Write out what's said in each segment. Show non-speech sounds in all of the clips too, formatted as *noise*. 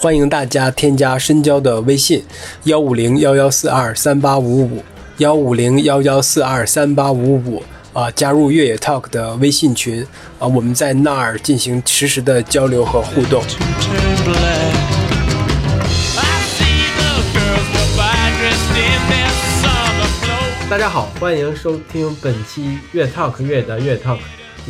欢迎大家添加深交的微信：幺五零幺幺四二三八五五幺五零幺幺四二三八五五啊，加入越野 Talk 的微信群啊，我们在那儿进行实时的交流和互动。大家好，欢迎收听本期越 Talk 越的越 Talk，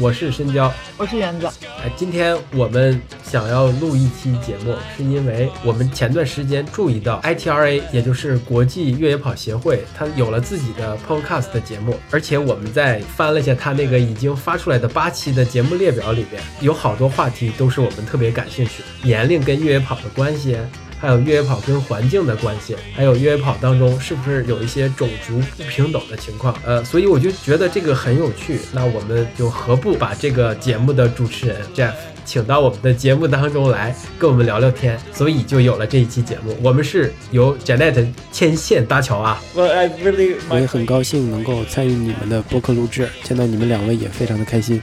我是深交，我是园子。哎，今天我们想要录一期节目，是因为我们前段时间注意到 ITRA，也就是国际越野跑协会，它有了自己的 Podcast 的节目，而且我们在翻了一下它那个已经发出来的八期的节目列表里边，有好多话题都是我们特别感兴趣，年龄跟越野跑的关系。还有越野跑跟环境的关系，还有越野跑当中是不是有一些种族不平等的情况？呃，所以我就觉得这个很有趣。那我们就何不把这个节目的主持人 Jeff 请到我们的节目当中来，跟我们聊聊天？所以就有了这一期节目。我们是由 Janet 牵线搭桥啊。我也很高兴能够参与你们的播客录制，见到你们两位也非常的开心。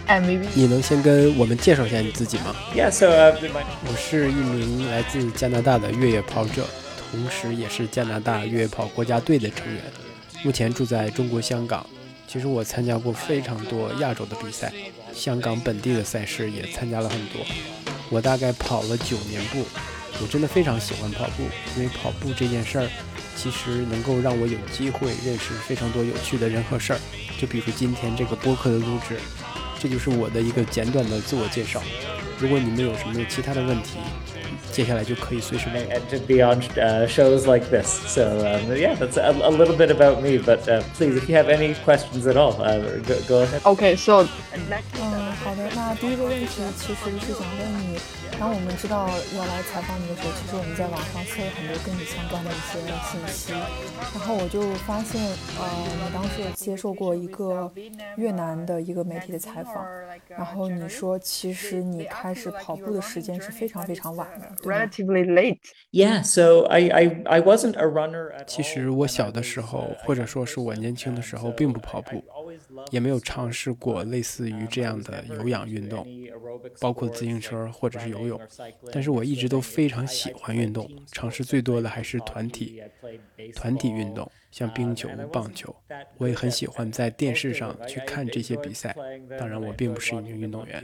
你能先跟我们介绍一下你自己吗？Yes, so 我是一名来自加拿大的越野跑者，同时也是加拿大越野跑国家队的成员。目前住在中国香港。其实我参加过非常多亚洲的比赛，香港本地的赛事也参加了很多。我大概跑了九年步，我真的非常喜欢跑步，因为跑步这件事儿，其实能够让我有机会认识非常多有趣的人和事儿。就比如今天这个播客的录制，这就是我的一个简短的自我介绍。如果你们有什么其他的问题，接下来就可以随时问。And to be on uh, shows like this. So um, yeah, that's a, a, little bit about me. But uh, please, if you have any questions at all, uh, go, go ahead. Okay, so. 嗯，好的。 那第一个问题其实是想问你。当我们知道要来采访你的时候，其实我们在网上搜了很多跟你相关的一些信息，然后我就发现，呃，你当时接受过一个越南的一个媒体的采访，然后你说其实你开始跑步的时间是非常非常晚的，relatively late. Yeah, so I I I wasn't a runner. 其实我小的时候，或者说是我年轻的时候，并不跑步。也没有尝试过类似于这样的有氧运动，包括自行车或者是游泳。但是我一直都非常喜欢运动，尝试最多的还是团体团体运动，像冰球、棒球。我也很喜欢在电视上去看这些比赛。当然，我并不是一名运动员。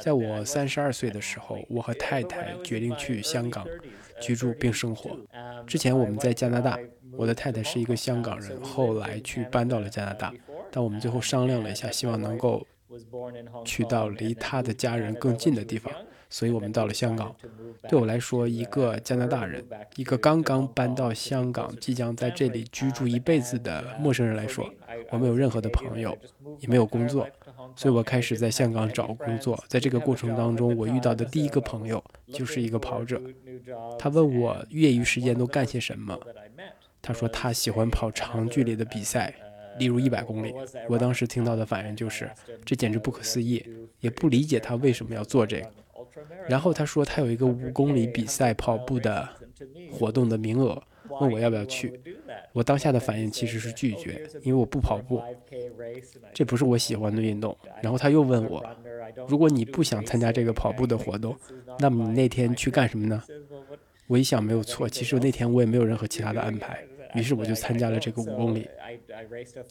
在我三十二岁的时候，我和太太决定去香港居住并生活。之前我们在加拿大，我的太太是一个香港人，后来去搬到了加拿大。但我们最后商量了一下，希望能够去到离他的家人更近的地方，所以我们到了香港。对我来说，一个加拿大人，一个刚刚搬到香港、即将在这里居住一辈子的陌生人来说，我没有任何的朋友，也没有工作，所以我开始在香港找工作。在这个过程当中，我遇到的第一个朋友就是一个跑者，他问我业余时间都干些什么，他说他喜欢跑长距离的比赛。例如一百公里，我当时听到的反应就是，这简直不可思议，也不理解他为什么要做这个。然后他说他有一个五公里比赛跑步的活动的名额，问我要不要去。我当下的反应其实是拒绝，因为我不跑步，这不是我喜欢的运动。然后他又问我，如果你不想参加这个跑步的活动，那么你那天去干什么呢？我一想没有错，其实那天我也没有任何其他的安排。于是我就参加了这个五公里。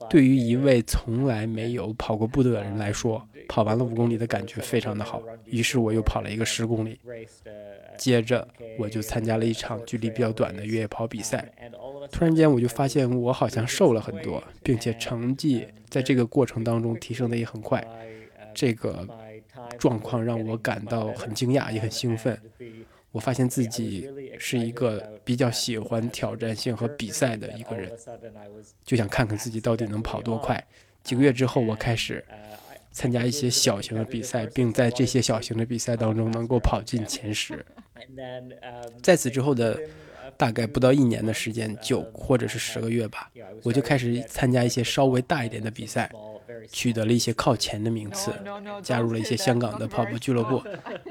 对于一位从来没有跑过步的人来说，跑完了五公里的感觉非常的好。于是我又跑了一个十公里，接着我就参加了一场距离比较短的越野跑比赛。突然间我就发现我好像瘦了很多，并且成绩在这个过程当中提升的也很快。这个状况让我感到很惊讶，也很兴奋。我发现自己是一个比较喜欢挑战性和比赛的一个人，就想看看自己到底能跑多快。几个月之后，我开始参加一些小型的比赛，并在这些小型的比赛当中能够跑进前十。在此之后的大概不到一年的时间，九或者是十个月吧，我就开始参加一些稍微大一点的比赛。取得了一些靠前的名次，加入了一些香港的跑步俱乐部。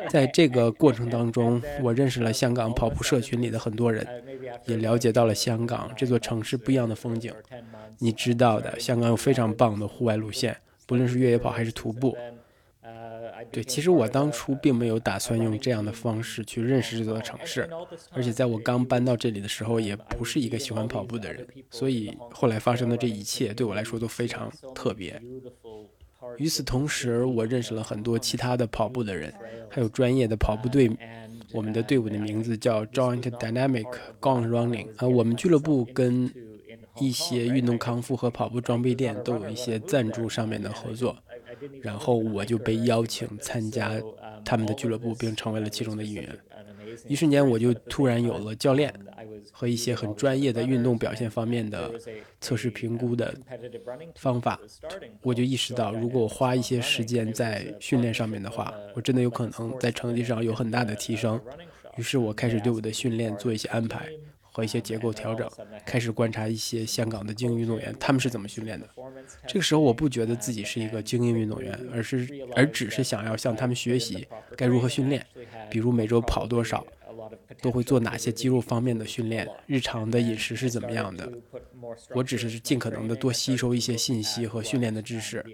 在这个过程当中，我认识了香港跑步社群里的很多人，也了解到了香港这座城市不一样的风景。你知道的，香港有非常棒的户外路线，不论是越野跑还是徒步。对，其实我当初并没有打算用这样的方式去认识这座城市，而且在我刚搬到这里的时候，也不是一个喜欢跑步的人，所以后来发生的这一切对我来说都非常特别。与此同时，我认识了很多其他的跑步的人，还有专业的跑步队。我们的队伍的名字叫 Joint Dynamic Gong Running。啊，我们俱乐部跟一些运动康复和跑步装备店都有一些赞助上面的合作。然后我就被邀请参加他们的俱乐部，并成为了其中的一员。一瞬间，我就突然有了教练和一些很专业的运动表现方面的测试评估的方法。我就意识到，如果我花一些时间在训练上面的话，我真的有可能在成绩上有很大的提升。于是我开始对我的训练做一些安排。和一些结构调整，开始观察一些香港的精英运动员，他们是怎么训练的。这个时候，我不觉得自己是一个精英运动员，而是而只是想要向他们学习该如何训练，比如每周跑多少，都会做哪些肌肉方面的训练，日常的饮食是怎么样的。我只是尽可能的多吸收一些信息和训练的知识，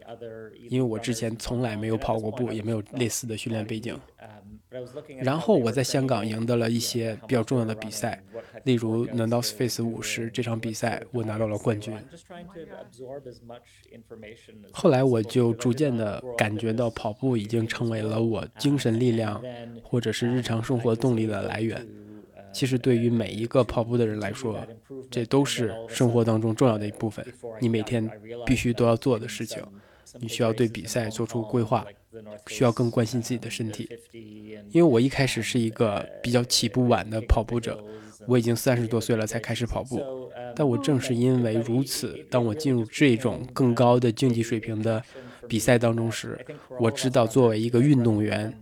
因为我之前从来没有跑过步，也没有类似的训练背景。然后我在香港赢得了一些比较重要的比赛，例如 North Face 五十这场比赛，我拿到了冠军。后来我就逐渐的感觉到跑步已经成为了我精神力量或者是日常生活动力的来源。其实对于每一个跑步的人来说，这都是生活当中重要的一部分，你每天必须都要做的事情。你需要对比赛做出规划，需要更关心自己的身体。因为我一开始是一个比较起步晚的跑步者，我已经三十多岁了才开始跑步。但我正是因为如此，当我进入这种更高的竞技水平的比赛当中时，我知道作为一个运动员，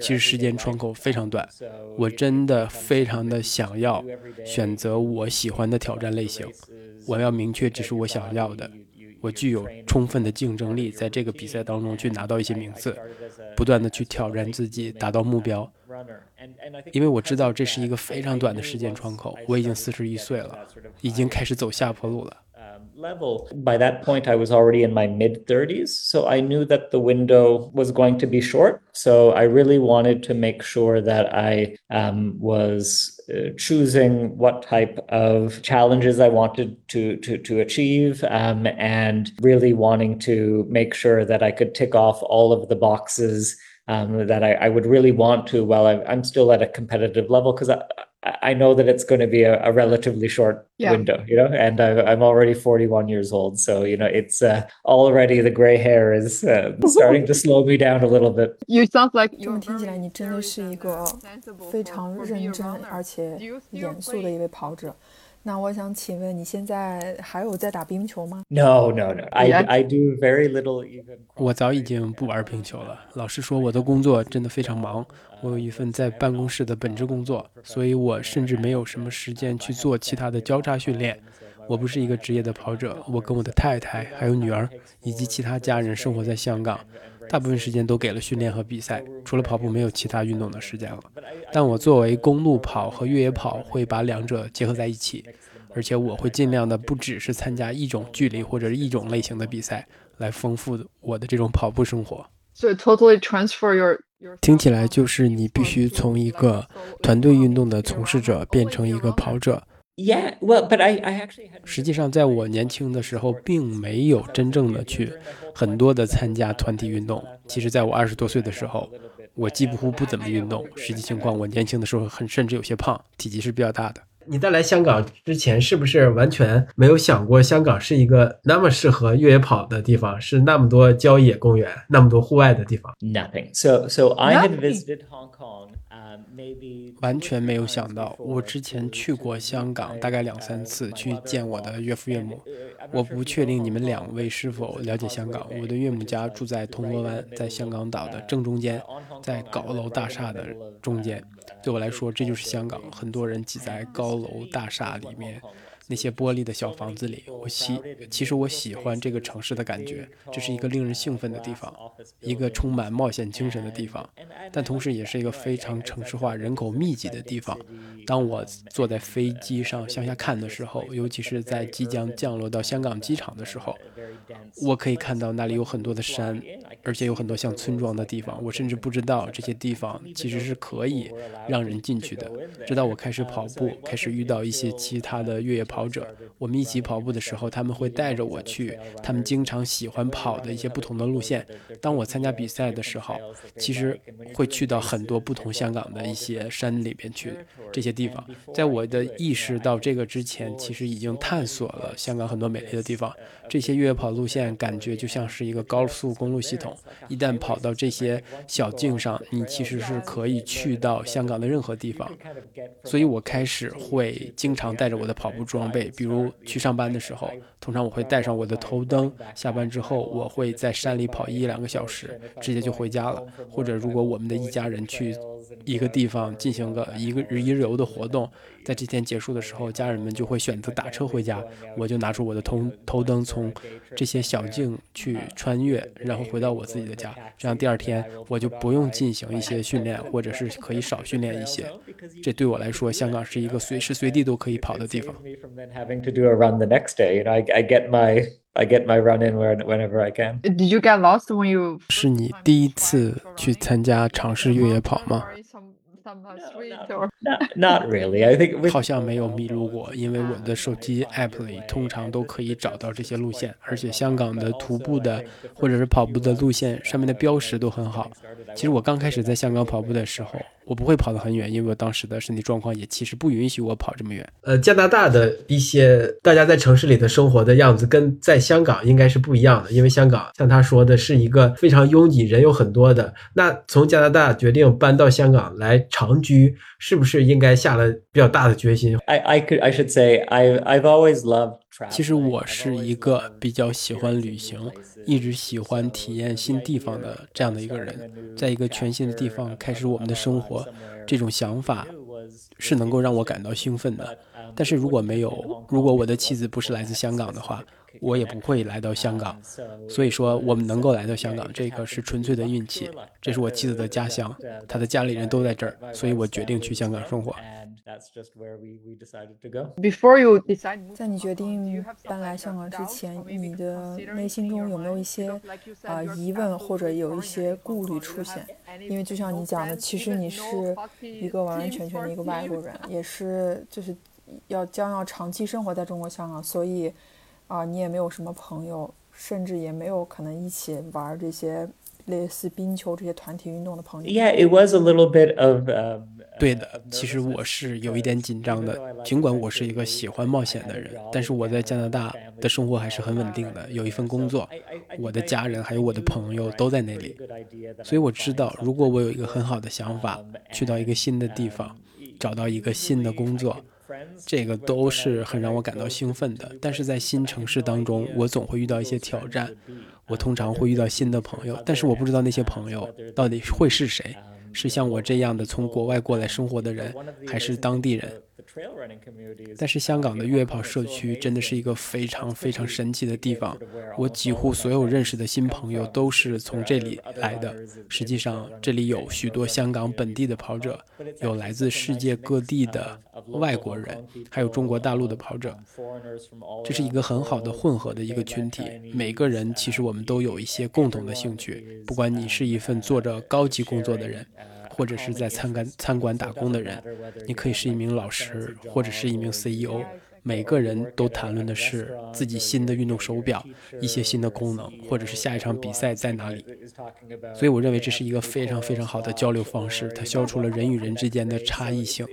其实时间窗口非常短。我真的非常的想要选择我喜欢的挑战类型，我要明确这是我想要的。我具有充分的竞争力，在这个比赛当中去拿到一些名次，不断的去挑战自己，达到目标。因为我知道这是一个非常短的时间窗口，我已经四十一岁了，已经开始走下坡路了。Level. By that point, I was already in my mid 30s. So I knew that the window was going to be short. So I really wanted to make sure that I um, was uh, choosing what type of challenges I wanted to, to, to achieve um, and really wanting to make sure that I could tick off all of the boxes um, that I, I, would really want to while I'm, I'm still at a competitive level because I, I know that it's going to be a, a relatively short yeah. window, you know, and I, am already 41 years old. So, you know, it's uh, already the gray hair is uh, starting to slow me down a little bit. You sound like 这么听起来，你真的是一个非常认真而且严肃的一位跑者。 那我想请问，你现在还有在打冰球吗？No, no, no. I I do very little even. 我早已经不玩冰球了。老实说，我的工作真的非常忙。我有一份在办公室的本职工作，所以我甚至没有什么时间去做其他的交叉训练。我不是一个职业的跑者。我跟我的太太、还有女儿以及其他家人生活在香港。大部分时间都给了训练和比赛，除了跑步，没有其他运动的时间了。但我作为公路跑和越野跑，会把两者结合在一起，而且我会尽量的不只是参加一种距离或者一种类型的比赛，来丰富我的这种跑步生活。所以，totally transfer your 听起来就是你必须从一个团队运动的从事者变成一个跑者。Yeah, well, but I, I actually 实际上，在我年轻的时候，并没有真正的去很多的参加团体运动。其实，在我二十多岁的时候，我几乎不怎么运动。实际情况，我年轻的时候很甚至有些胖，体积是比较大的。你在来香港之前，是不是完全没有想过香港是一个那么适合越野跑的地方，是那么多郊野公园，那么多户外的地方？Nothing. So, so I had visited Hong Kong. 完全没有想到，我之前去过香港大概两三次，去见我的岳父岳母。我不确定你们两位是否了解香港。我的岳母家住在铜锣湾，在香港岛的正中间，在高楼大厦的中间。对我来说，这就是香港。很多人挤在高楼大厦里面，那些玻璃的小房子里，我喜，其实我喜欢这个城市的感觉，这是一个令人兴奋的地方，一个充满冒险精神的地方，但同时也是一个非常城市化、人口密集的地方。当我坐在飞机上向下看的时候，尤其是在即将降落到香港机场的时候，我可以看到那里有很多的山，而且有很多像村庄的地方。我甚至不知道这些地方其实是可以让人进去的。直到我开始跑步，开始遇到一些其他的越野跑者，我们一起跑步的时候，他们会带着我去他们经常喜欢跑的一些不同的路线。当我参加比赛的时候，其实会去到很多不同香港的一些山里边去，这些地方，在我的意识到这个之前，其实已经探索了香港很多美丽的地方。这些越野跑路线感觉就像是一个高速公路系统，一旦跑到这些小径上，你其实是可以去到香港的任何地方。所以我开始会经常带着我的跑步装备，比如去上班的时候，通常我会带上我的头灯。下班之后，我会在山里跑一两个小时，直接就回家了。或者如果我们的一家人去一个地方进行个一个日一日游的活动，在这天结束的时候，家人们就会选择打车回家，我就拿出我的头头灯，从这些小径去穿越，然后回到我自己的家。这样第二天我就不用进行一些训练，或者是可以少训练一些。这对我来说，香港是一个随时随地都可以跑的地方。I get my run in whenever I can. Did you get lost when you? 是你第一次去参加尝试越野跑吗 *laughs* Not really. I think 好像没有迷路过，因为我的手机 app 里通常都可以找到这些路线，而且香港的徒步的或者是跑步的路线上面的标识都很好。其实我刚开始在香港跑步的时候。我不会跑得很远，因为我当时的身体状况也其实不允许我跑这么远。呃，加拿大的一些大家在城市里的生活的样子跟在香港应该是不一样的，因为香港像他说的是一个非常拥挤、人有很多的。那从加拿大决定搬到香港来长居，是不是应该下了比较大的决心？I I could I should say I I've always loved. 其实我是一个比较喜欢旅行，一直喜欢体验新地方的这样的一个人。在一个全新的地方开始我们的生活，这种想法是能够让我感到兴奋的。但是如果没有，如果我的妻子不是来自香港的话，我也不会来到香港。所以说，我们能够来到香港，这个是纯粹的运气。这是我妻子的家乡，她的家里人都在这儿，所以我决定去香港生活。Before you decide，在你决定搬来香港之前，你的内心中有没有一些啊疑问或者有一些顾虑出现？因为就像你讲的，其实你是一个完完全全的一个外国人，也是就是要将要长期生活在中国香港，所以啊，你也没有什么朋友，甚至也没有可能一起玩这些类似冰球这些团体运动的朋友。Yeah, it was a little bit of. 对的，其实我是有一点紧张的。尽管我是一个喜欢冒险的人，但是我在加拿大的生活还是很稳定的，有一份工作，我的家人还有我的朋友都在那里，所以我知道，如果我有一个很好的想法，去到一个新的地方，找到一个新的工作，这个都是很让我感到兴奋的。但是在新城市当中，我总会遇到一些挑战，我通常会遇到新的朋友，但是我不知道那些朋友到底会是谁。是像我这样的从国外过来生活的人，还是当地人？但是香港的越野跑社区真的是一个非常非常神奇的地方。我几乎所有认识的新朋友都是从这里来的。实际上，这里有许多香港本地的跑者，有来自世界各地的外国人，还有中国大陆的跑者。这是一个很好的混合的一个群体。每个人其实我们都有一些共同的兴趣，不管你是一份做着高级工作的人。或者是在餐馆餐馆打工的人，你可以是一名老师，或者是一名 CEO。每个人都谈论的是自己新的运动手表、一些新的功能，或者是下一场比赛在哪里。所以我认为这是一个非常非常好的交流方式，它消除了人与人之间的差异性。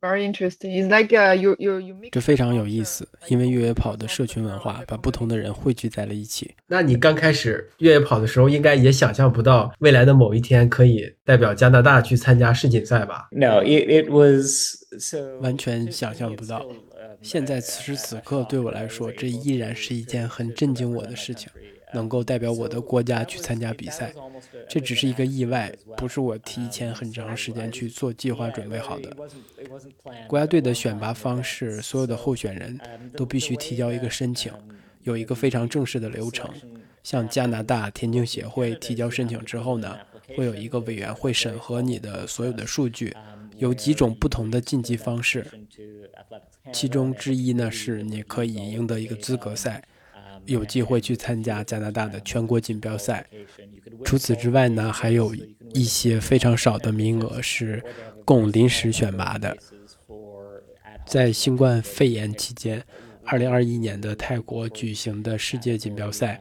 Very interesting. It's like you you you. 这非常有意思，因为越野跑的社群文化把不同的人汇聚在了一起。那你刚开始越野跑的时候，应该也想象不到未来的某一天可以。代表加拿大去参加世锦赛吧？No, it it was so 完全想象不到。现在此时此刻对我来说，这依然是一件很震惊我的事情。能够代表我的国家去参加比赛。这只是一个意外，不是我提前很长时间去做计划准备好的。国家队的选拔方式，所有的候选人都必须提交一个申请，有一个非常正式的流程。向加拿大田径协会提交申请之后呢，会有一个委员会审核你的所有的数据，有几种不同的晋级方式，其中之一呢是你可以赢得一个资格赛，有机会去参加加拿大的全国锦标赛。除此之外呢，还有一些非常少的名额是供临时选拔的。在新冠肺炎期间，2021年的泰国举行的世界锦标赛。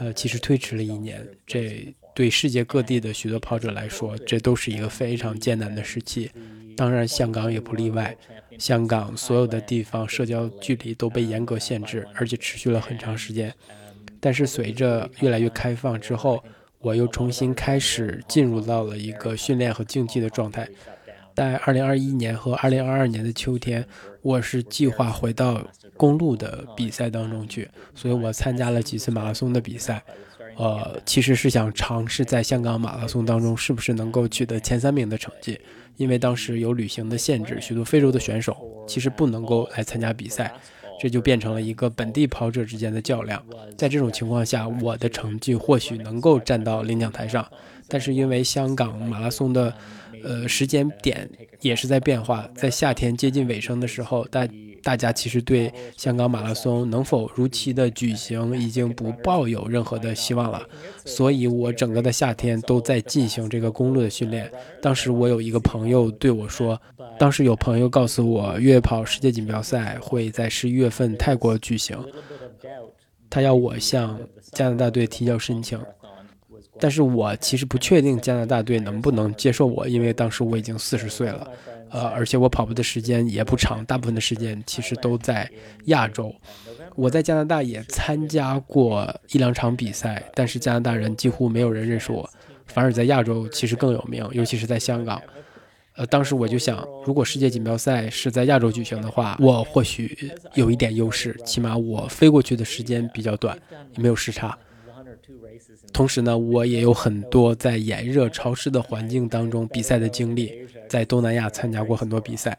呃，其实推迟了一年，这对世界各地的许多跑者来说，这都是一个非常艰难的时期。当然，香港也不例外。香港所有的地方社交距离都被严格限制，而且持续了很长时间。但是随着越来越开放之后，我又重新开始进入到了一个训练和竞技的状态。在2021年和2022年的秋天，我是计划回到。公路的比赛当中去，所以我参加了几次马拉松的比赛，呃，其实是想尝试在香港马拉松当中是不是能够取得前三名的成绩，因为当时有旅行的限制，许多非洲的选手其实不能够来参加比赛，这就变成了一个本地跑者之间的较量。在这种情况下，我的成绩或许能够站到领奖台上，但是因为香港马拉松的，呃，时间点也是在变化，在夏天接近尾声的时候，大大家其实对香港马拉松能否如期的举行已经不抱有任何的希望了，所以我整个的夏天都在进行这个公路的训练。当时我有一个朋友对我说，当时有朋友告诉我，越野跑世界锦标赛会在十一月份泰国举行，他要我向加拿大队提交申请，但是我其实不确定加拿大队能不能接受我，因为当时我已经四十岁了。呃，而且我跑步的时间也不长，大部分的时间其实都在亚洲。我在加拿大也参加过一两场比赛，但是加拿大人几乎没有人认识我，反而在亚洲其实更有名，尤其是在香港。呃，当时我就想，如果世界锦标赛是在亚洲举行的话，我或许有一点优势，起码我飞过去的时间比较短，也没有时差。同时呢，我也有很多在炎热潮湿的环境当中比赛的经历，在东南亚参加过很多比赛。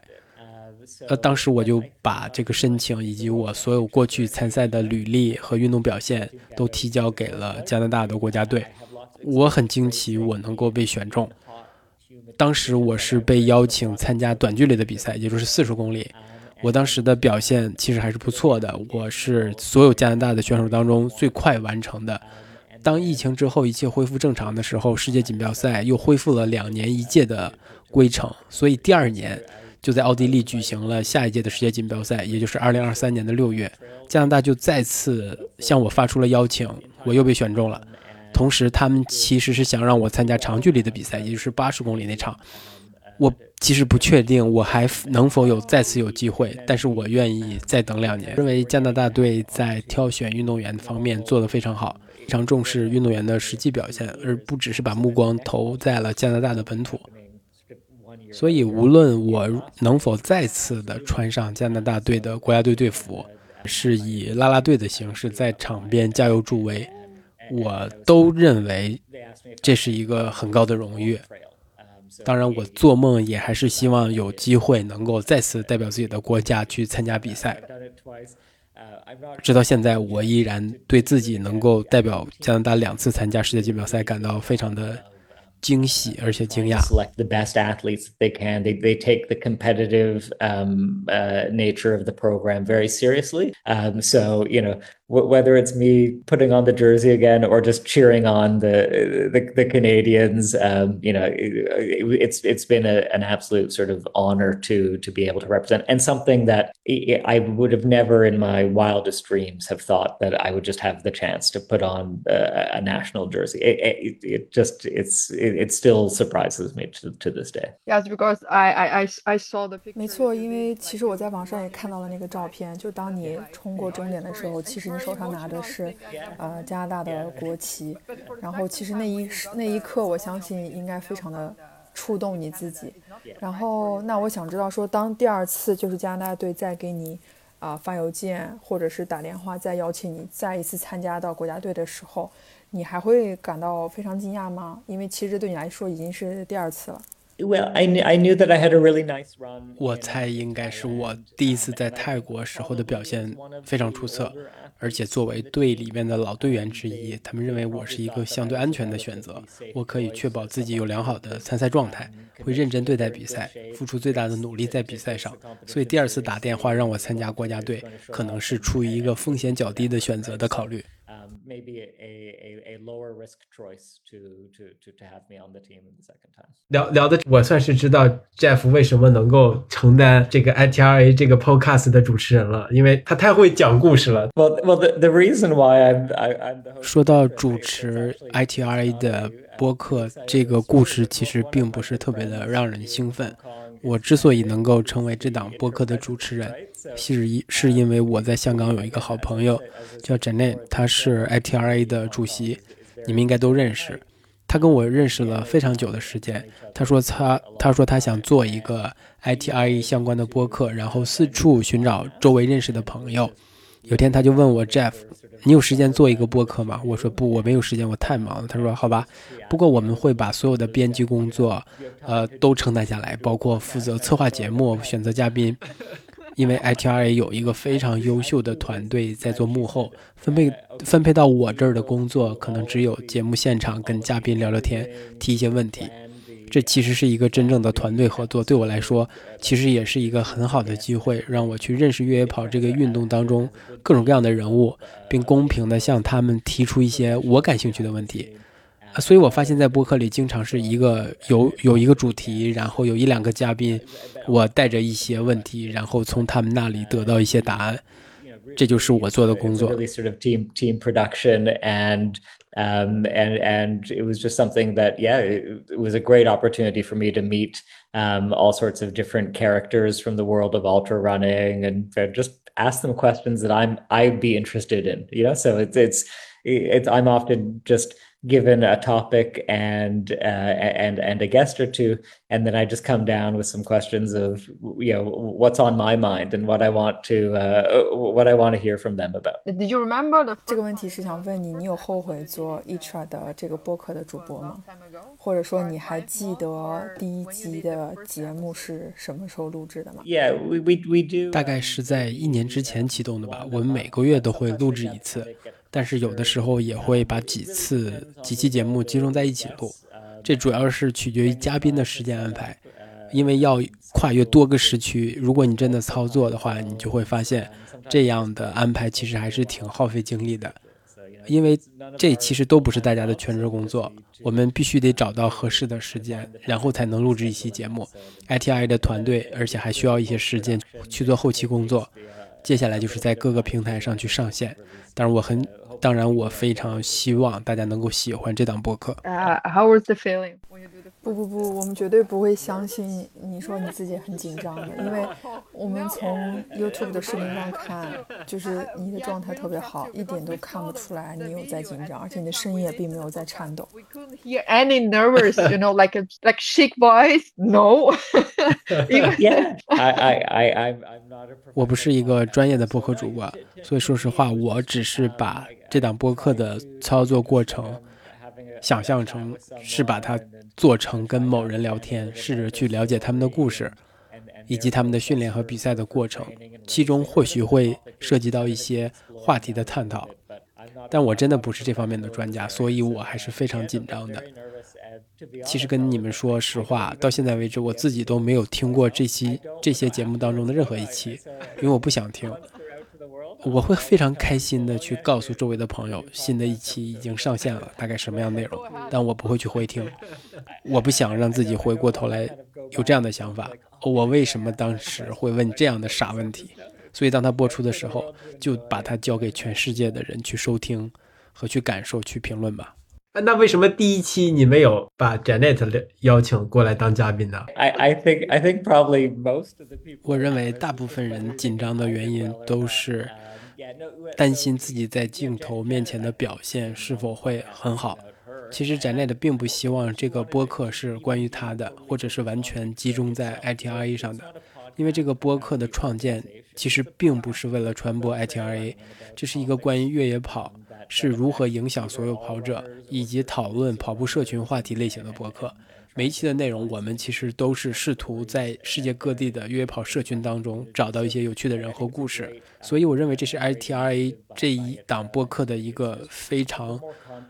呃，当时我就把这个申请以及我所有过去参赛的履历和运动表现都提交给了加拿大的国家队。我很惊奇，我能够被选中。当时我是被邀请参加短距离的比赛，也就是四十公里。我当时的表现其实还是不错的，我是所有加拿大的选手当中最快完成的。当疫情之后一切恢复正常的时候，世界锦标赛又恢复了两年一届的规程，所以第二年就在奥地利举行了下一届的世界锦标赛，也就是二零二三年的六月，加拿大就再次向我发出了邀请，我又被选中了。同时，他们其实是想让我参加长距离的比赛，也就是八十公里那场。我其实不确定我还能否有再次有机会，但是我愿意再等两年。认为加拿大队在挑选运动员方面做得非常好。非常重视运动员的实际表现，而不只是把目光投在了加拿大的本土。所以，无论我能否再次的穿上加拿大队的国家队队服，是以啦啦队的形式在场边加油助威，我都认为这是一个很高的荣誉。当然，我做梦也还是希望有机会能够再次代表自己的国家去参加比赛。直到现在，我依然对自己能够代表加拿大两次参加世界锦标赛感到非常的。惊喜而且惊讶。Select the best athletes they can. They they take the competitive um, uh, nature of the program very seriously. Um, so you know whether it's me putting on the jersey again or just cheering on the the, the Canadians, um, you know, it, it's it's been a, an absolute sort of honor to to be able to represent and something that I would have never in my wildest dreams have thought that I would just have the chance to put on a, a national jersey. It, it, it just it's it still surprises me to to this day. Yes, because I I I saw the picture. 没错，因为其实我在网上也看到了那个照片，就当你冲过终点的时候，其实 你手上拿的是呃加拿大的国旗，*laughs* 然后其实那一那一刻，我相信应该非常的触动你自己。然后那我想知道说，当第二次就是加拿大队再给你啊发邮件或者是打电话再邀请你再一次参加到国家队的时候，你还会感到非常惊讶吗？因为其实对你来说已经是第二次了。Well, I knew I knew that I had a really nice run. 我猜应该是我第一次在泰国时候的表现非常出色，而且作为队里面的老队员之一，他们认为我是一个相对安全的选择，我可以确保自己有良好的参赛状态，会认真对待比赛，付出最大的努力在比赛上。所以第二次打电话让我参加国家队，可能是出于一个风险较低的选择的考虑。Maybe a, a, a lower risk choice to, to, to, to have me on the team in the second time. 聊聊的，我算是知道 Jeff 为什么能够承担这个 ITRA 这个 podcast 的主持人了，因为他太会讲故事了。Well, well, the, the reason why I'm, I, I'm the host 说到主持 ITRA 的播客，这个故事其实并不是特别的让人兴奋。我之所以能够成为这档播客的主持人，是是因为我在香港有一个好朋友叫 Janet，他是 ITRA 的主席，你们应该都认识。他跟我认识了非常久的时间。他说他他说他想做一个 ITRA 相关的播客，然后四处寻找周围认识的朋友。有天他就问我 Jeff，你有时间做一个播客吗？我说不，我没有时间，我太忙了。他说好吧，不过我们会把所有的编辑工作，呃，都承担下来，包括负责策划节目、选择嘉宾。因为 ITRA 有一个非常优秀的团队在做幕后，分配分配到我这儿的工作，可能只有节目现场跟嘉宾聊聊天，提一些问题。这其实是一个真正的团队合作，对我来说，其实也是一个很好的机会，让我去认识越野跑这个运动当中各种各样的人物，并公平地向他们提出一些我感兴趣的问题。所以我发现，在播客里经常是一个有有一个主题，然后有一两个嘉宾，我带着一些问题，然后从他们那里得到一些答案。这就是我做的工作。 really sort of team team production and um and and it was just something that yeah it, it was a great opportunity for me to meet um all sorts of different characters from the world of ultra running and uh, just ask them questions that I'm I'd be interested in you know so it's it's it's I'm often just given a topic and uh, and and a guest or two, and then I just come down with some questions of you know what's on my mind and what I want to uh, what I want to hear from them about. Did you remember the 这个问题是想问你，你有后悔做 ITRA 的这个播客的主播吗？或者说你还记得第一集的节目是什么时候录制的吗？ Yeah, we we we do. 大概是在一年之前启动的吧。我们每个月都会录制一次， 但是有的时候也会把几次几期节目集中在一起录。这主要是取决于嘉宾的时间安排，因为要跨越多个时区。如果你真的操作的话，你就会发现这样的安排其实还是挺耗费精力的。因为这其实都不是大家的全职工作，我们必须得找到合适的时间，然后才能录制一期节目。ITI 的团队，而且还需要一些时间去做后期工作。接下来就是在各个平台上去上线。但是，我很，当然，我非常希望大家能够喜欢这档播客。啊、uh,，How was the feeling？不不不，我们绝对不会相信你说你自己很紧张的，因为我们从 YouTube 的视频上看，就是你的状态特别好，一点都看不出来你有在紧张，而且你的声音也并没有在颤抖。We couldn't hear any nervous, you know, like a like shake voice. No. *laughs* yeah. I I I I'm not a. 我不是一个专业的播客主播，所以说实话，我只是把。这档播客的操作过程想象成是把它做成跟某人聊天，试着去了解他们的故事，以及他们的训练和比赛的过程，其中或许会涉及到一些话题的探讨。但我真的不是这方面的专家，所以我还是非常紧张的。其实跟你们说实话，到现在为止，我自己都没有听过这期这些节目当中的任何一期，因为我不想听。我会非常开心的去告诉周围的朋友，新的一期已经上线了，大概什么样内容，但我不会去回听。我不想让自己回过头来有这样的想法：我为什么当时会问这样的傻问题？所以当它播出的时候，就把它交给全世界的人去收听和去感受、去评论吧。那为什么第一期你没有把 Janet 邀请过来当嘉宾呢？I I think I think probably most of the people. 我认为大部分人紧张的原因都是担心自己在镜头面前的表现是否会很好，其实展内的并不希望这个播客是关于他的，或者是完全集中在 ITRA 上的，因为这个播客的创建其实并不是为了传播 ITRA，这是一个关于越野跑是如何影响所有跑者以及讨论跑步社群话题类型的播客。每一期的内容，我们其实都是试图在世界各地的越野跑社群当中找到一些有趣的人和故事，所以我认为这是 ITRA 这一档播客的一个非常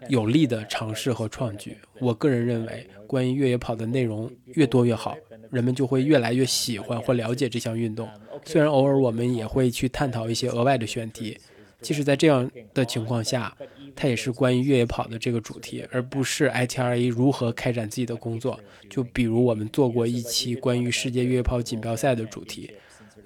有力的尝试和创举。我个人认为，关于越野跑的内容越多越好，人们就会越来越喜欢或了解这项运动。虽然偶尔我们也会去探讨一些额外的选题。即使在这样的情况下，它也是关于越野跑的这个主题，而不是 ITRA 如何开展自己的工作。就比如我们做过一期关于世界越野跑锦标赛的主题，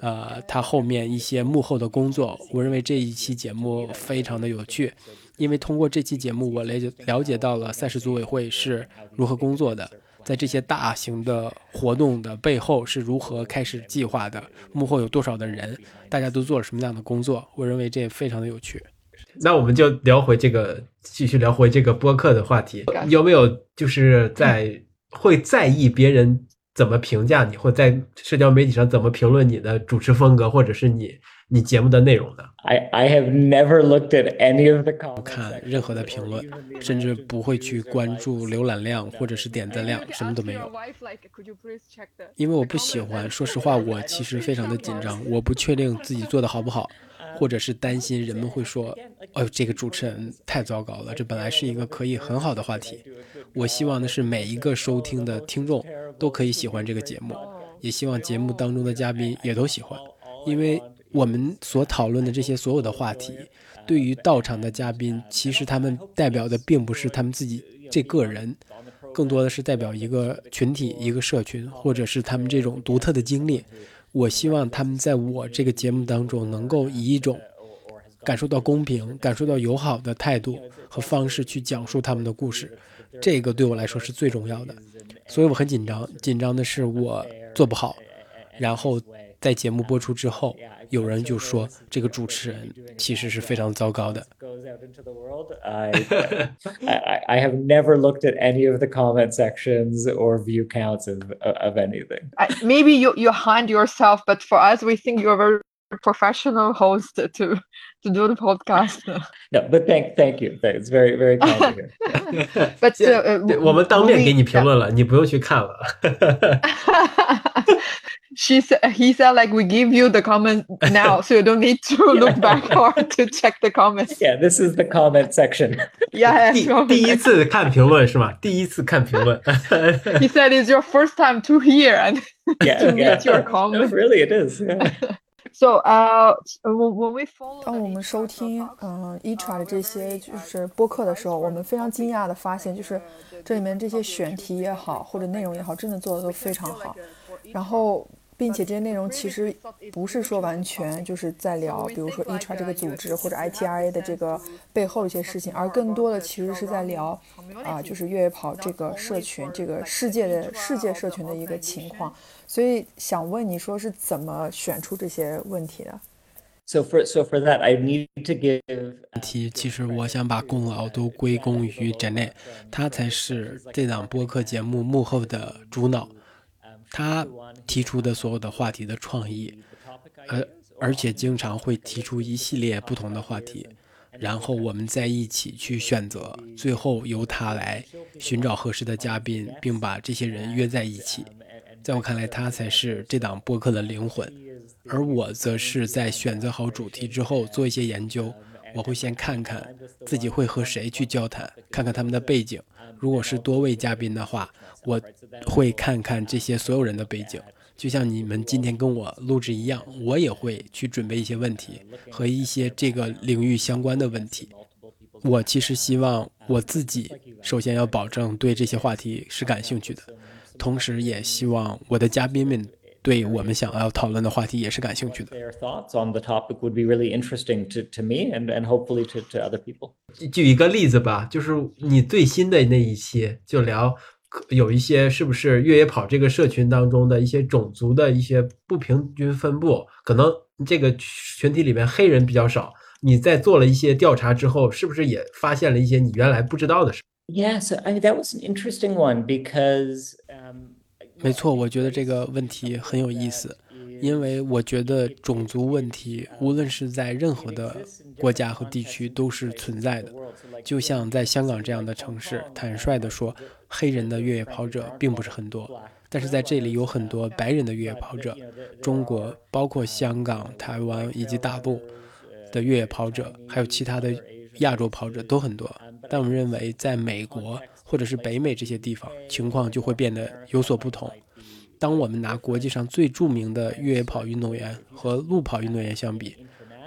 呃，它后面一些幕后的工作，我认为这一期节目非常的有趣，因为通过这期节目，我了解了解到了赛事组委会是如何工作的。在这些大型的活动的背后是如何开始计划的？幕后有多少的人？大家都做了什么样的工作？我认为这也非常的有趣。那我们就聊回这个，继续聊回这个播客的话题。有没有就是在会在意别人怎么评价你，或在社交媒体上怎么评论你的主持风格，或者是你？你节目的内容的，I I have never looked at any of the comments. 不看任何的评论，甚至不会去关注浏览量或者是点赞量，什么都没有。因为我不喜欢，说实话，我其实非常的紧张，我不确定自己做的好不好，或者是担心人们会说，哦，这个主持人太糟糕了，这本来是一个可以很好的话题。我希望的是每一个收听的听众都可以喜欢这个节目，也希望节目当中的嘉宾也都喜欢，因为。我们所讨论的这些所有的话题，对于到场的嘉宾，其实他们代表的并不是他们自己这个人，更多的是代表一个群体、一个社群，或者是他们这种独特的经历。我希望他们在我这个节目当中，能够以一种感受到公平、感受到友好的态度和方式去讲述他们的故事。这个对我来说是最重要的，所以我很紧张。紧张的是我做不好，然后在节目播出之后。有人就说这个主持人其实是非常糟糕的。I, *laughs* I, I have never looked at any of the comment sections or view counts of, of anything. I, maybe you, you hand yourself, but for us, we think you're a very professional host to to do the podcast. *laughs* no, but thank thank you. It's very very kind of you. *laughs* but uh, 我们当面给你评论了，你不用去看了。she said *laughs* he said like we give you the comment now so you don't need to yeah. look back or to check the comments yeah this is the comment section yeah 第第一次看评论是吗第一次看评论 he said it's your first time to hear and yeah, to yeah. meet your comment no, really it is yeah. So, uh, when we follow 当我们收听嗯 Etra 的这些就是播客的时候，我们非常惊讶的发现，就是这里面这些选题也好，或者内容也好，真的做的都非常好。然后并且这些内容其实不是说完全就是在聊，比如说 ETRA 这个组织或者 ITRA 的这个背后一些事情，而更多的其实是在聊，啊，就是越野跑这个社群，这个世界的世界社群的一个情况。所以想问你说是怎么选出这些问题的？So for so for that, I need to give 问题。其实我想把功劳都归功于 Janet，他才是这档播客节目幕后的主脑。他提出的所有的话题的创意，而而且经常会提出一系列不同的话题，然后我们在一起去选择，最后由他来寻找合适的嘉宾，并把这些人约在一起。在我看来，他才是这档播客的灵魂，而我则是在选择好主题之后做一些研究。我会先看看自己会和谁去交谈，看看他们的背景。如果是多位嘉宾的话，我会看看这些所有人的背景，就像你们今天跟我录制一样，我也会去准备一些问题和一些这个领域相关的问题。我其实希望我自己首先要保证对这些话题是感兴趣的，同时也希望我的嘉宾们。对我们想要讨论的话题也是感兴趣的。Their thoughts on the topic would be really interesting to to me and and hopefully to to other people. 举一个例子吧，就是你最新的那一期就聊，有一些是不是越野跑这个社群当中的一些种族的一些不平均分布，可能这个群体里面黑人比较少。你在做了一些调查之后，是不是也发现了一些你原来不知道的事？Yeah, so I mean that was an interesting one because. Um, 没错，我觉得这个问题很有意思，因为我觉得种族问题无论是在任何的国家和地区都是存在的。就像在香港这样的城市，坦率地说，黑人的越野跑者并不是很多，但是在这里有很多白人的越野跑者。中国，包括香港、台湾以及大陆的越野跑者，还有其他的亚洲跑者都很多。但我们认为，在美国或者是北美这些地方，情况就会变得有所不同。当我们拿国际上最著名的越野跑运动员和路跑运动员相比，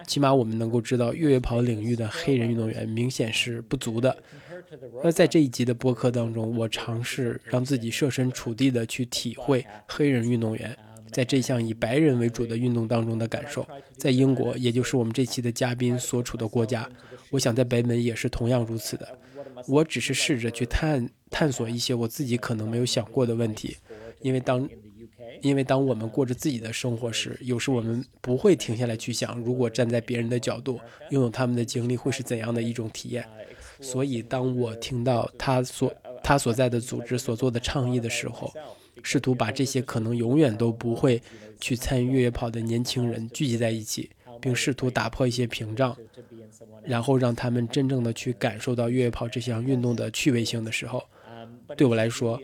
起码我们能够知道，越野跑领域的黑人运动员明显是不足的。那在这一集的播客当中，我尝试让自己设身处地的去体会黑人运动员在这项以白人为主的运动当中的感受。在英国，也就是我们这期的嘉宾所处的国家。我想在北美也是同样如此的。我只是试着去探探索一些我自己可能没有想过的问题，因为当因为当我们过着自己的生活时，有时我们不会停下来去想，如果站在别人的角度，拥有他们的经历会是怎样的一种体验。所以，当我听到他所他所在的组织所做的倡议的时候，试图把这些可能永远都不会去参与越野跑的年轻人聚集在一起。并试图打破一些屏障，然后让他们真正的去感受到越野跑这项运动的趣味性的时候，对我来说，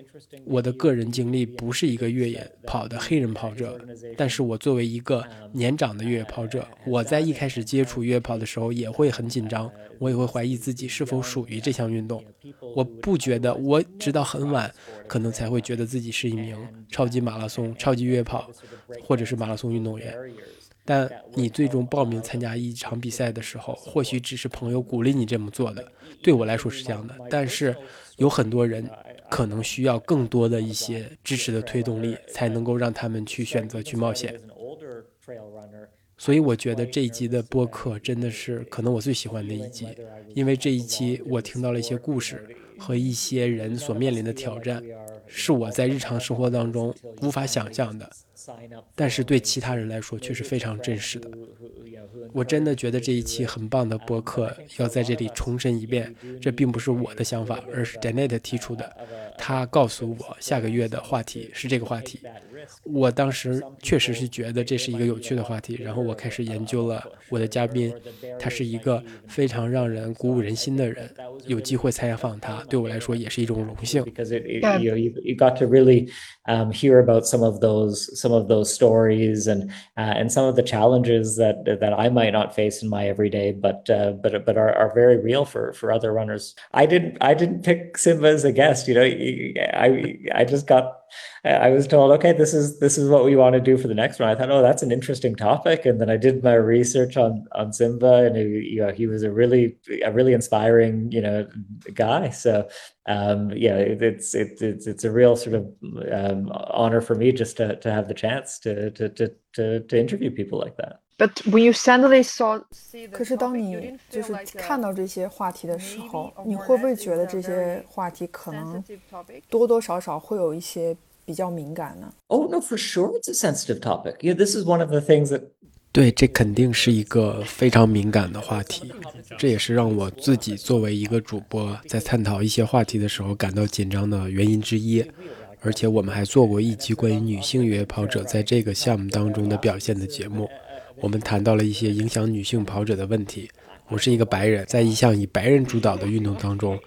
我的个人经历不是一个越野跑的黑人跑者，但是我作为一个年长的越野跑者，我在一开始接触越野跑的时候也会很紧张，我也会怀疑自己是否属于这项运动。我不觉得，我直到很晚可能才会觉得自己是一名超级马拉松、超级越野跑或者是马拉松运动员。但你最终报名参加一场比赛的时候，或许只是朋友鼓励你这么做的。对我来说是这样的，但是有很多人可能需要更多的一些支持的推动力，才能够让他们去选择去冒险。所以我觉得这一集的播客真的是可能我最喜欢的一集，因为这一期我听到了一些故事和一些人所面临的挑战，是我在日常生活当中无法想象的。但是对其他人来说却是非常真实的。我真的觉得这一期很棒的播客要在这里重申一遍，这并不是我的想法，而是 Janet 提出的。他告诉我下个月的话题是这个话题。我当时确实是觉得这是一个有趣的话题，然后我开始研究了我的嘉宾，他是一个非常让人鼓舞人心的人。有机会采访他，对我来说也是一种荣幸。Um, hear about some of those some of those stories and uh, and some of the challenges that that I might not face in my everyday, but uh, but but are, are very real for for other runners. I didn't I didn't pick Simba as a guest. You know, I I just got I was told, okay, this is this is what we want to do for the next one. I thought, oh, that's an interesting topic, and then I did my research on on Simba, and he, you know, he was a really a really inspiring, you know, guy. So, um, yeah, it, it's it, it's it's a real sort of um, honor for me just to to have the chance to to to to, to interview people like that. But when you suddenly saw，可是当你就是看到这些话题的时候，你会不会觉得这些话题可能多多少少会有一些比较敏感呢？Oh no, for sure it's a sensitive topic. Yeah, this is one of the things that. 对，这肯定是一个非常敏感的话题，这也是让我自己作为一个主播在探讨一些话题的时候感到紧张的原因之一。而且我们还做过一期关于女性越野跑者在这个项目当中的表现的节目。我们谈到了一些影响女性跑者的问题。我是一个白人，在一项以白人主导的运动当中，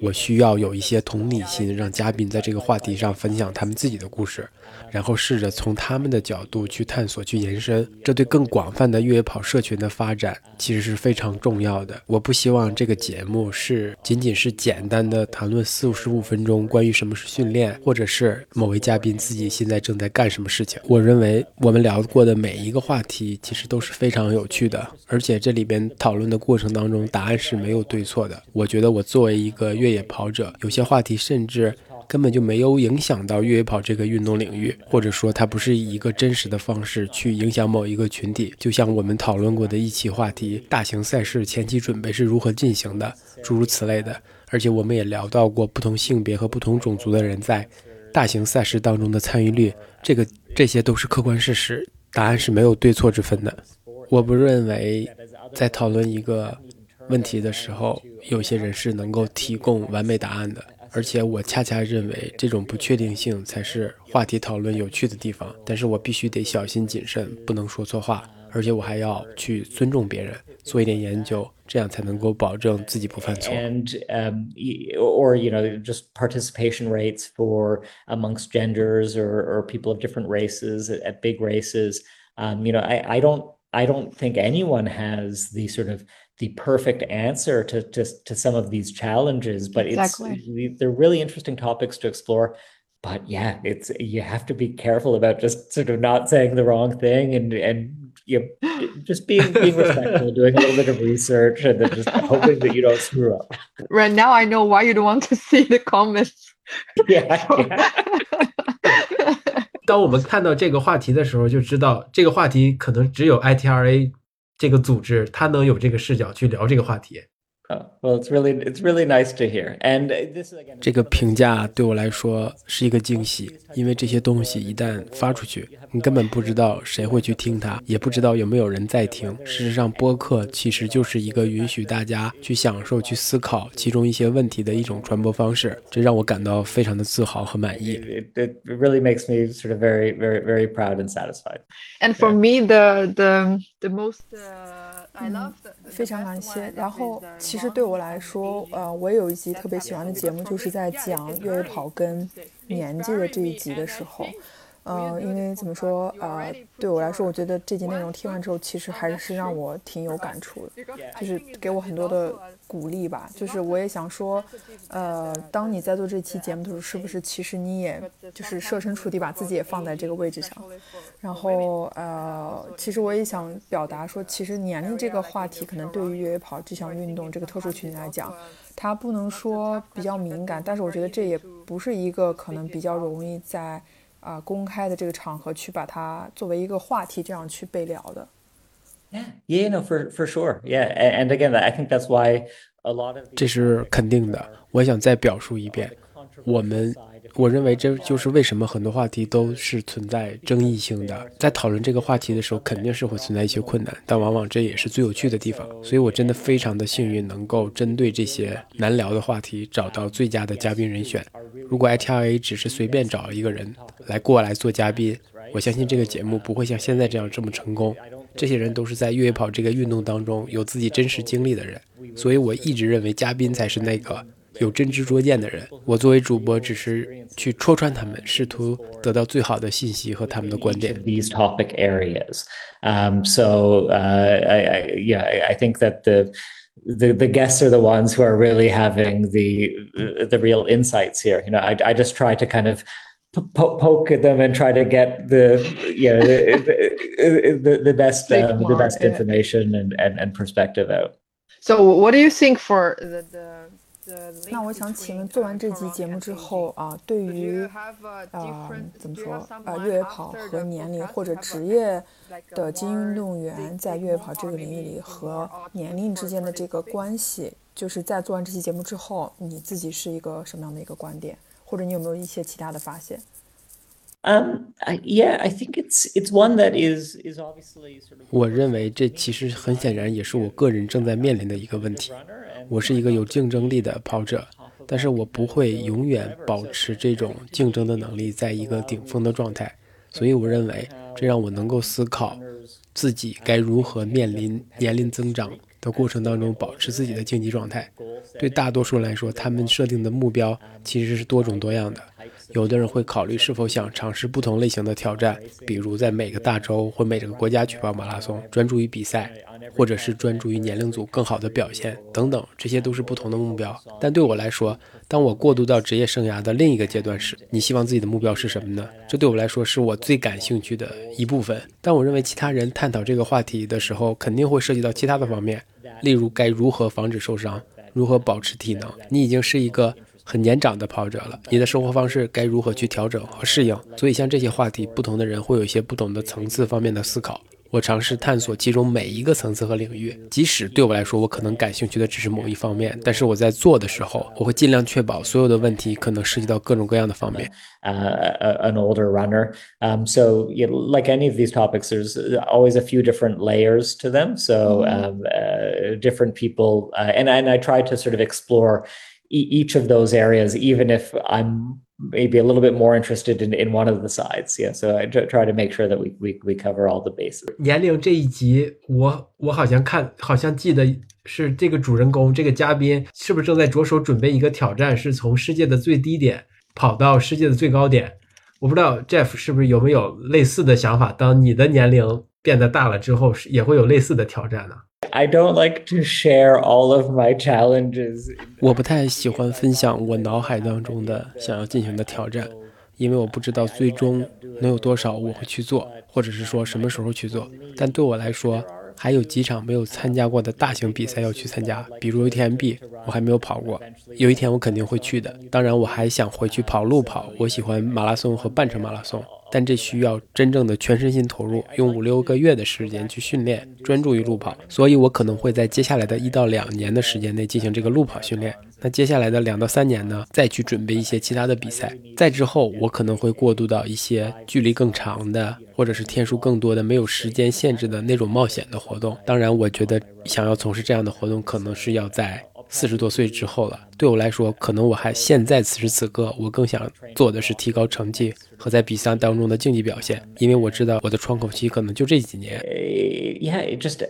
我需要有一些同理心，让嘉宾在这个话题上分享他们自己的故事。然后试着从他们的角度去探索、去延伸，这对更广泛的越野跑社群的发展其实是非常重要的。我不希望这个节目是仅仅是简单的谈论四十五分钟关于什么是训练，或者是某位嘉宾自己现在正在干什么事情。我认为我们聊过的每一个话题其实都是非常有趣的，而且这里边讨论的过程当中，答案是没有对错的。我觉得我作为一个越野跑者，有些话题甚至。根本就没有影响到越野跑这个运动领域，或者说它不是以一个真实的方式去影响某一个群体。就像我们讨论过的一期话题，大型赛事前期准备是如何进行的，诸如此类的。而且我们也聊到过不同性别和不同种族的人在大型赛事当中的参与率，这个这些都是客观事实，答案是没有对错之分的。我不认为在讨论一个问题的时候，有些人是能够提供完美答案的。而且我恰恰认为，这种不确定性才是话题讨论有趣的地方。但是我必须得小心谨慎，不能说错话，而且我还要去尊重别人，做一点研究，这样才能够保证自己不犯错。And um, or you know, just participation rates for amongst genders or or people of different races at big races. Um, you know, I I don't I don't think anyone has the sort of the perfect answer to, to, to some of these challenges, but exactly. it's they're really interesting topics to explore. But yeah, it's you have to be careful about just sort of not saying the wrong thing and and you know, *gasps* just being being respectful, doing a little bit of research, and then just hoping that you don't screw up. Right now, I know why you don't want to see the comments. *laughs* Yeah. yeah. *laughs* *laughs* 当我们看到这个话题的时候，就知道这个话题可能只有 ITRA 这个组织，它能有这个视角去聊这个话题。Well, it's really it's really nice to hear. And this again. 这个评价对我来说是一个惊喜，因为这些东西一旦发出去，你根本不知道谁会去听它，也不知道有没有人在听。事实上，播客其实就是一个允许大家去享受、去思考其中一些问题的一种传播方式。这让我感到非常的自豪和满意。It, it really makes me sort of very, very, very proud and satisfied. And for me, the the the most. Uh... 嗯，非常感谢。然后，其实对我来说，呃，我也有一集特别喜欢的节目，就是在讲越野跑跟年纪的这一集的时候。呃，因为怎么说，呃，对我来说，我觉得这集内容听完之后，其实还是让我挺有感触的，就是给我很多的鼓励吧。就是我也想说，呃，当你在做这期节目的时候，是不是其实你也就是设身处地把自己也放在这个位置上？然后，呃，其实我也想表达说，其实年龄这个话题，可能对于越野跑这项运动这个特殊群体来讲，它不能说比较敏感，但是我觉得这也不是一个可能比较容易在。啊，公开的这个场合去把它作为一个话题这样去被聊的。Yeah, yeah, no, for for sure, yeah, and again, I think that's why a lot of 这是肯定的。我想再表述一遍，我们。我认为这就是为什么很多话题都是存在争议性的。在讨论这个话题的时候，肯定是会存在一些困难，但往往这也是最有趣的地方。所以我真的非常的幸运，能够针对这些难聊的话题找到最佳的嘉宾人选。如果 ITRA 只是随便找一个人来过来做嘉宾，我相信这个节目不会像现在这样这么成功。这些人都是在越野跑这个运动当中有自己真实经历的人，所以我一直认为嘉宾才是那个。有真知灼见的人，我作为主播只是去戳穿他们，试图得到最好的信息和他们的观点。These topic areas, um, so uh, I, I, yeah, I think that the the the guests are the ones who are really having the the real insights here. You know, I I just try to kind of poke poke at them and try to get the you know the the, the best um, the best information and, and and perspective out. So, what do you think for the the 那我想请问，做完这期节目之后啊，对于呃怎么说呃越野跑和年龄或者职业的精英运动员在越野跑这个领域里和年龄之间的这个关系，就是在做完这期节目之后，你自己是一个什么样的一个观点，或者你有没有一些其他的发现？Um, yeah, I think it's it's one that is is obviously sort of. 我认为这其实很显然也是我个人正在面临的一个问题。我是一个有竞争力的跑者，但是我不会永远保持这种竞争的能力在一个顶峰的状态。所以我认为这让我能够思考自己该如何面临年龄增长的过程当中保持自己的竞技状态。对大多数人来说，他们设定的目标其实是多种多样的。有的人会考虑是否想尝试不同类型的挑战，比如在每个大洲或每个国家举办马拉松，专注于比赛，或者是专注于年龄组更好的表现等等，这些都是不同的目标。但对我来说，当我过渡到职业生涯的另一个阶段时，你希望自己的目标是什么呢？这对我来说是我最感兴趣的一部分。但我认为其他人探讨这个话题的时候，肯定会涉及到其他的方面，例如该如何防止受伤，如何保持体能。你已经是一个。很年长的跑者了，你的生活方式该如何去调整和适应？所以像这些话题，不同的人会有一些不同的层次方面的思考。我尝试探索其中每一个层次和领域，即使对我来说，我可能感兴趣的只是某一方面，但是我在做的时候，我会尽量确保所有的问题可能涉及到各种各样的方面。Uh, an older runner. Um, so, you know, like any of these topics, there's always a few different layers to them. So, um, uh, different people, uh, and and I try to sort of explore e- each of those areas, even if I'm maybe a little bit more interested in, in one of the sides. Yeah, so I try to make sure that we we we cover all the bases. 年龄这一集，我我好像看，好像记得是这个主人公，这个嘉宾是不是正在着手准备一个挑战，是从世界的最低点跑到世界的最高点？我不知道 Jeff 是不是有没有类似的想法？当你的年龄变得大了之后，也会有类似的挑战呢？I don't like to share all of my challenges. 我不太喜欢分享我脑海当中的想要进行的挑战，因为我不知道最终能有多少我会去做，或者是说什么时候去做。但对我来说，还有几场没有参加过的大型比赛要去参加，比如 UTMB，我还没有跑过，有一天我肯定会去的。当然，我还想回去跑路跑，我喜欢马拉松和半程马拉松。但这需要真正的全身心投入，用五六个月的时间去训练，专注于路跑。所以我可能会在接下来的一到两年的时间内进行这个路跑训练。那接下来的两到三年呢，再去准备一些其他的比赛。再之后，我可能会过渡到一些距离更长的，或者是天数更多的、没有时间限制的那种冒险的活动。当然，我觉得想要从事这样的活动，可能是要在。四十多岁之后了，对我来说，可能我还现在此时此刻，我更想做的是提高成绩和在比赛当中的竞技表现，因为我知道我的窗口期可能就这几年。Yeah, just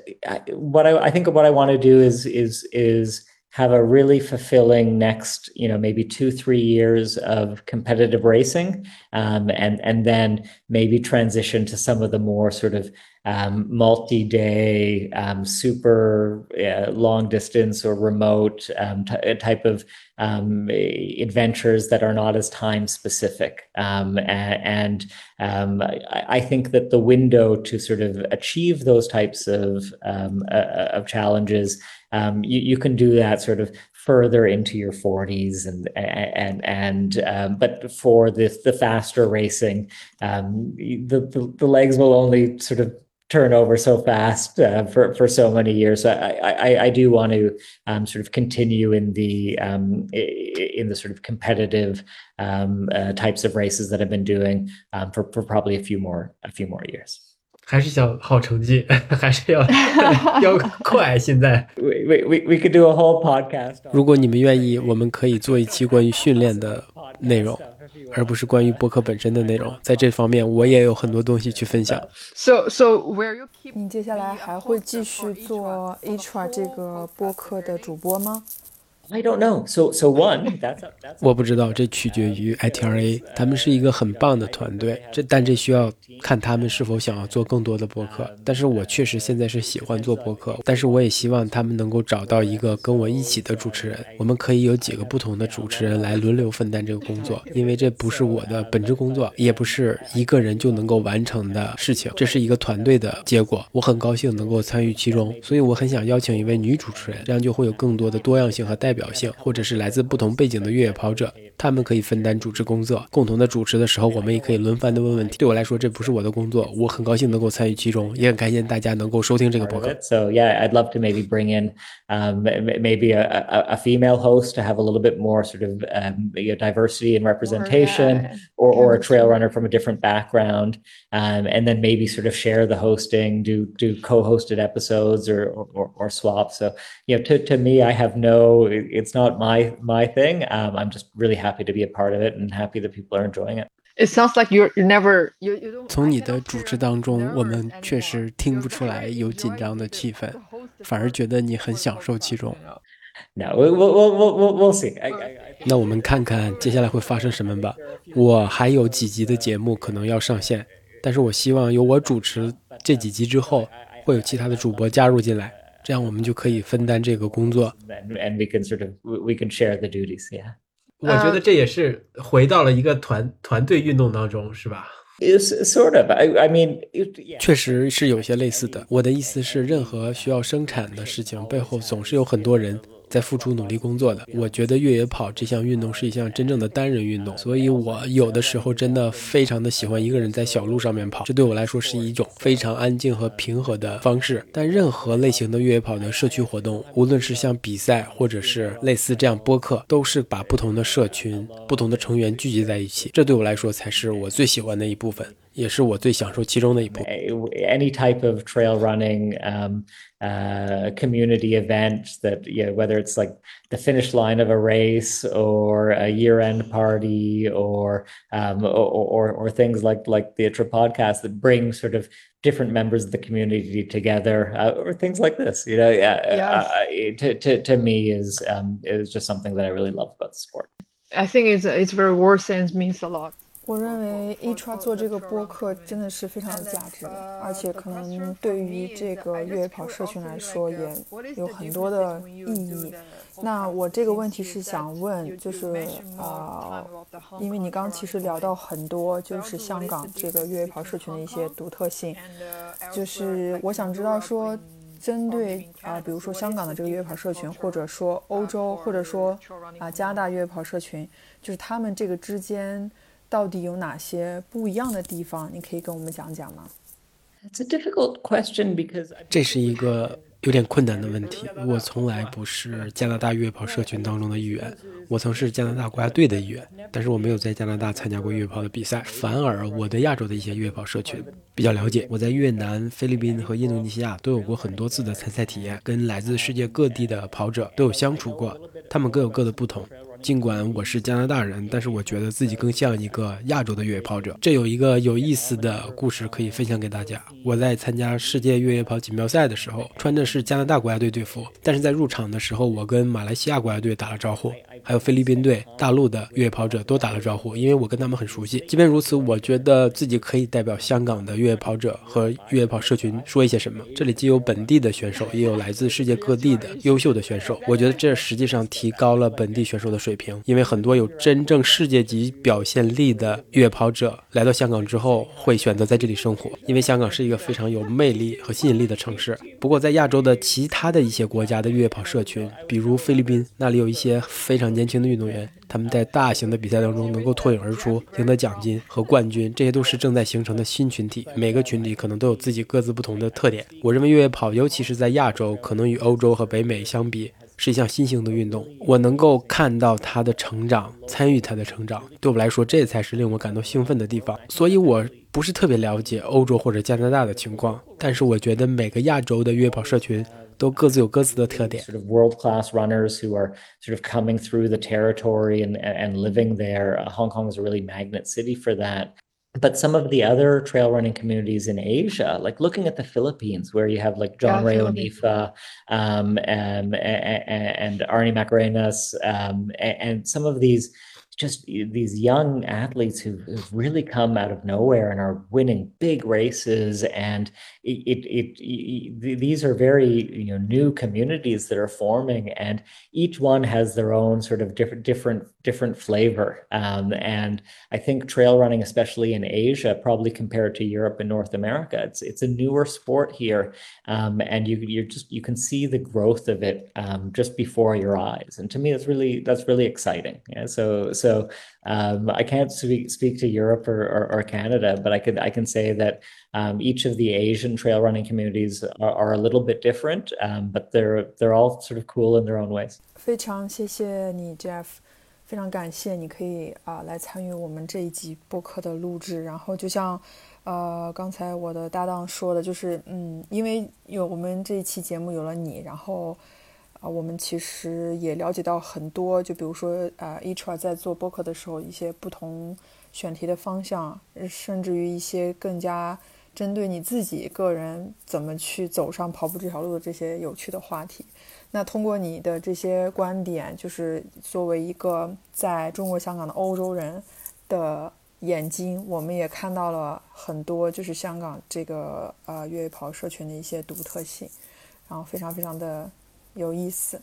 what I I think what I want to do is is is have a really fulfilling next, you know, maybe two three years of competitive racing, um, and and then maybe transition to some of the more sort of um, multi-day, um, super uh, long distance or remote um, t- type of um, adventures that are not as time specific. Um, and, I, I, think that the window to sort of achieve those types of uh, of challenges, you, you can do that sort of further into your 40s and and and um, but for the the faster racing um, the, the, the legs will only sort of turn over so fast uh, for for so many years. So I I, I do want to um, sort of continue in the um, in the sort of competitive um, uh, types of races that I've been doing um, for for probably a few more a few more years. 还是想好成绩，*laughs* 还是要要快。现在，we we we could do a whole podcast。如果你们愿意，我们可以做一期关于训练的内容。而不是关于播客本身的内容，在这方面我也有很多东西去分享。So so where you keep？你接下来还会继续做 Atra 这个播客的主播吗？I don't know. So so one. *laughs* That's that's. 我不知道，这取决于 ITRA。他们是一个很棒的团队，这但这需要看他们是否想要做更多的播客。但是我确实现在是喜欢做播客，但是我也希望他们能够找到一个跟我一起的主持人。我们可以有几个不同的主持人来轮流分担这个工作，因为这不是我的本职工作，也不是一个人就能够完成的事情。这是一个团队的结果。我很高兴能够参与其中，所以我很想邀请一位女主持人，这样就会有更多的多样性和代。表现，或者是来自不同背景的越野跑者，他们可以分担主持工作，共同的主持的时候，我们也可以轮番的问问题。对我来说，这不是我的工作，我很高兴能够参与其中，也很感谢大家能够收听这个博客。So yeah, I'd love to maybe bring in um, maybe a, a, a female host to have a little bit more sort of um, you know, diversity and representation, or, or a trail runner from a different background, um, and then maybe sort of share the hosting, do do co-hosted episodes or or, or swap. So you know, to to me, I have no it's not my my thing. Um, I'm just really happy To be a part of it and happy that people are enjoying it. It sounds like you're never you you don't. 从你的主持当中，我们确实听不出来有紧张的气氛，反而觉得你很享受其中。No, we'll we'll we'll we'll see. 那我们看看接下来会发生什么吧。我还有几集的节目可能要上线，但是我希望由我主持这几集之后，会有其他的主播加入进来。这样我们就可以分担这个工作。And we can sort of we can share the duties. Yeah. 我觉得这也是回到了一个团团队运动当中，是吧？Is sort of. I I mean. 确实是有些类似的。我的意思是，任何需要生产的事情背后总是有很多人。在付出努力工作的。我觉得越野跑这项运动是一项真正的单人运动，所以我有的时候真的非常的喜欢一个人在小路上面跑，这对我来说是一种非常安静和平和的方式。但任何类型的越野跑的社区活动，无论是像比赛或者是类似这样播客，都是把不同的社群、不同的成员聚集在一起，这对我来说才是我最喜欢的一部分。也是我最享受其中的一部分。Any type of trail running um, uh, community event that, yeah, whether it's like the finish line of a race or a year-end party or, um, or, or, or things like like the Itra podcast that bring sort of different members of the community together, uh, or things like this. You know, yeah, yes. uh, to, to to me is um, is just something that I really love about the sport. I think it's it's very worth and means a lot. 我认为 e t r a 做这个播客真的是非常有价值的，而且可能对于这个越野跑社群来说也有很多的意义。那我这个问题是想问，就是啊，因为你刚其实聊到很多，就是香港这个越野跑社群的一些独特性，就是我想知道说，针对啊，比如说香港的这个越野跑社群，或者说欧洲，或者说啊加拿大越野跑社群，就是他们这个之间。到底有哪些不一样的地方？你可以跟我们讲讲吗？It's a difficult question because 这是一个有点困难的问题。我从来不是加拿大越野跑社群当中的一员，我曾是加拿大国家队的一员，但是我没有在加拿大参加过越野跑的比赛。反而我对亚洲的一些越野跑社群比较了解。我在越南、菲律宾和印度尼西亚都有过很多次的参赛体验，跟来自世界各地的跑者都有相处过，他们各有各的不同。尽管我是加拿大人，但是我觉得自己更像一个亚洲的越野跑者。这有一个有意思的故事可以分享给大家。我在参加世界越野跑锦标赛的时候，穿的是加拿大国家队队服，但是在入场的时候，我跟马来西亚国家队打了招呼。还有菲律宾队、大陆的越野跑者都打了招呼，因为我跟他们很熟悉。即便如此，我觉得自己可以代表香港的越野跑者和越野跑社群说一些什么。这里既有本地的选手，也有来自世界各地的优秀的选手。我觉得这实际上提高了本地选手的水平，因为很多有真正世界级表现力的越野跑者来到香港之后，会选择在这里生活，因为香港是一个非常有魅力和吸引力的城市。不过，在亚洲的其他的一些国家的越野跑社群，比如菲律宾，那里有一些非常。年轻的运动员，他们在大型的比赛当中能够脱颖而出，赢得奖金和冠军，这些都是正在形成的新群体。每个群体可能都有自己各自不同的特点。我认为越野跑，尤其是在亚洲，可能与欧洲和北美相比，是一项新兴的运动。我能够看到它的成长，参与它的成长，对我来说，这才是令我感到兴奋的地方。所以，我不是特别了解欧洲或者加拿大的情况，但是我觉得每个亚洲的约跑社群。都各自有各自的特点。Sort of world class runners who are sort of coming through the territory and and living there. Hong Kong is a really magnet city for that. But some of the other trail running communities in Asia, like looking at the Philippines, where you have like John Ray Onifa um, and, and, and Arnie Macarenas, um, and, and some of these just these young athletes who've, who've, really come out of nowhere and are winning big races and it, it, it, these are very you know new communities that are forming and each one has their own sort of different different different flavor. Um, and i think trail running especially in asia probably compared to europe and north america it's it's a newer sport here. Um, and you you just you can see the growth of it um, just before your eyes. And to me that's really that's really exciting. Yeah so so um, i can't speak speak to europe or, or, or canada but i could i can say that um, each of the Asian trail running communities are, are a little bit different, um, but they're they're all sort of cool in their own ways. 非常谢谢你，Jeff，非常感谢你可以啊、呃、来参与我们这一集播客的录制。然后就像呃刚才我的搭档说的，就是嗯，因为有我们这一期节目有了你，然后 啊、我们其实也了解到很多，就比如说啊、呃、，Etra 在做播客的时候一些不同选题的方向，甚至于一些更加。针对你自己个人怎么去走上跑步这条路的这些有趣的话题，那通过你的这些观点，就是作为一个在中国香港的欧洲人的眼睛，我们也看到了很多就是香港这个呃越野跑社群的一些独特性，然后非常非常的有意思。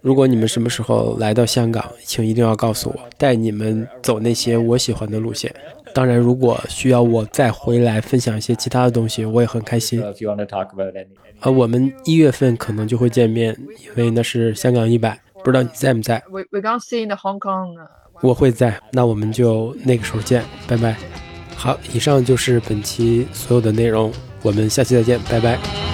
如果你们什么时候来到香港，请一定要告诉我，带你们走那些我喜欢的路线。当然，如果需要我再回来分享一些其他的东西，我也很开心。呃，我们一月份可能就会见面，因为那是香港一百，不知道你在不在？We we gonna see in Hong Kong. 我会在，那我们就那个时候见，拜拜。好，以上就是本期所有的内容，我们下期再见，拜拜。